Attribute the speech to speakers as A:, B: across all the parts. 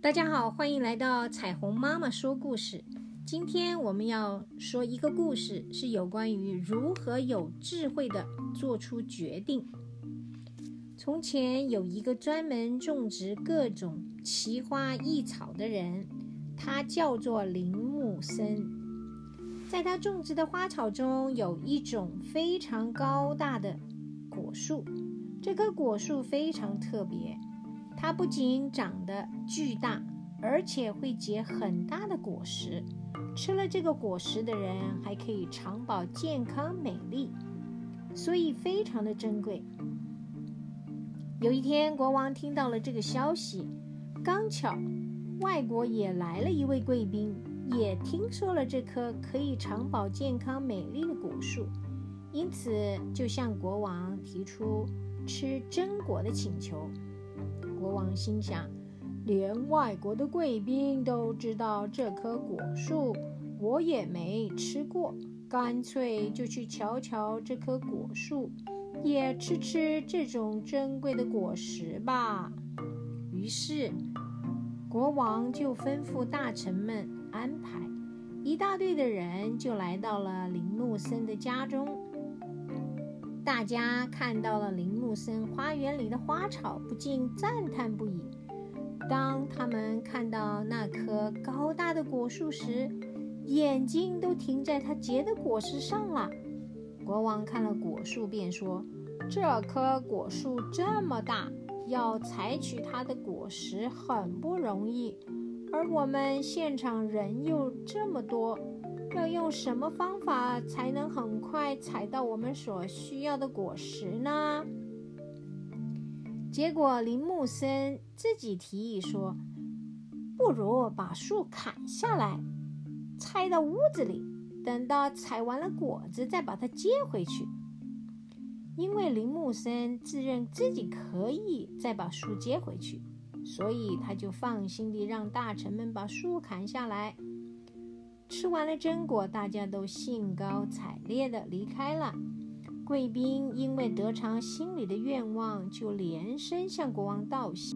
A: 大家好，欢迎来到彩虹妈妈说故事。今天我们要说一个故事，是有关于如何有智慧的做出决定。从前有一个专门种植各种奇花异草的人，他叫做林木森。在他种植的花草中，有一种非常高大的果树，这棵果树非常特别。它不仅长得巨大，而且会结很大的果实。吃了这个果实的人还可以长保健康美丽，所以非常的珍贵。有一天，国王听到了这个消息，刚巧外国也来了一位贵宾，也听说了这棵可以长保健康美丽的果树，因此就向国王提出吃榛果的请求。国王心想，连外国的贵宾都知道这棵果树，我也没吃过，干脆就去瞧瞧这棵果树，也吃吃这种珍贵的果实吧。于是，国王就吩咐大臣们安排，一大队的人就来到了林木森的家中。大家看到了林木森花园里的花草，不禁赞叹不已。当他们看到那棵高大的果树时，眼睛都停在它结的果实上了。国王看了果树，便说：“这棵果树这么大，要采取它的果实很不容易，而我们现场人又这么多。”要用什么方法才能很快采到我们所需要的果实呢？结果林木森自己提议说：“不如把树砍下来，拆到屋子里，等到采完了果子再把它接回去。”因为林木森自认自己可以再把树接回去，所以他就放心地让大臣们把树砍下来。吃完了榛果，大家都兴高采烈地离开了。贵宾因为得偿心里的愿望，就连声向国王道谢。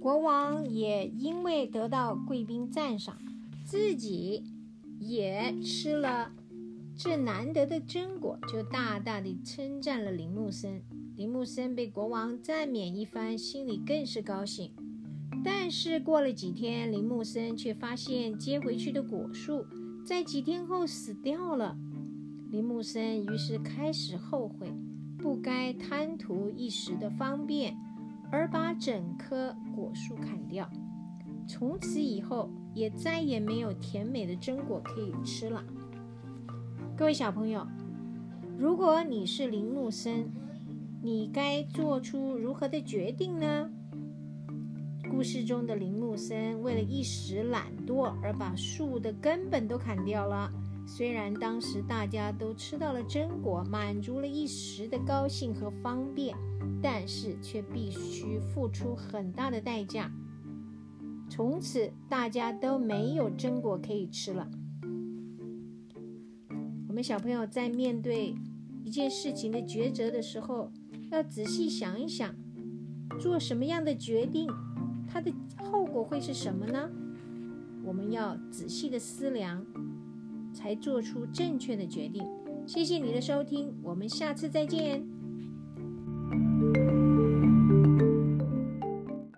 A: 国王也因为得到贵宾赞赏，自己也吃了。这难得的榛果，就大大的称赞了林木森。林木森被国王赞勉一番，心里更是高兴。但是过了几天，林木森却发现接回去的果树在几天后死掉了。林木森于是开始后悔，不该贪图一时的方便，而把整棵果树砍掉。从此以后，也再也没有甜美的榛果可以吃了。各位小朋友，如果你是林木森，你该做出如何的决定呢？故事中的林木森为了一时懒惰而把树的根本都砍掉了。虽然当时大家都吃到了榛果，满足了一时的高兴和方便，但是却必须付出很大的代价。从此，大家都没有榛果可以吃了。我们小朋友在面对一件事情的抉择的时候，要仔细想一想，做什么样的决定，它的后果会是什么呢？我们要仔细的思量，才做出正确的决定。谢谢你的收听，我们下次再见。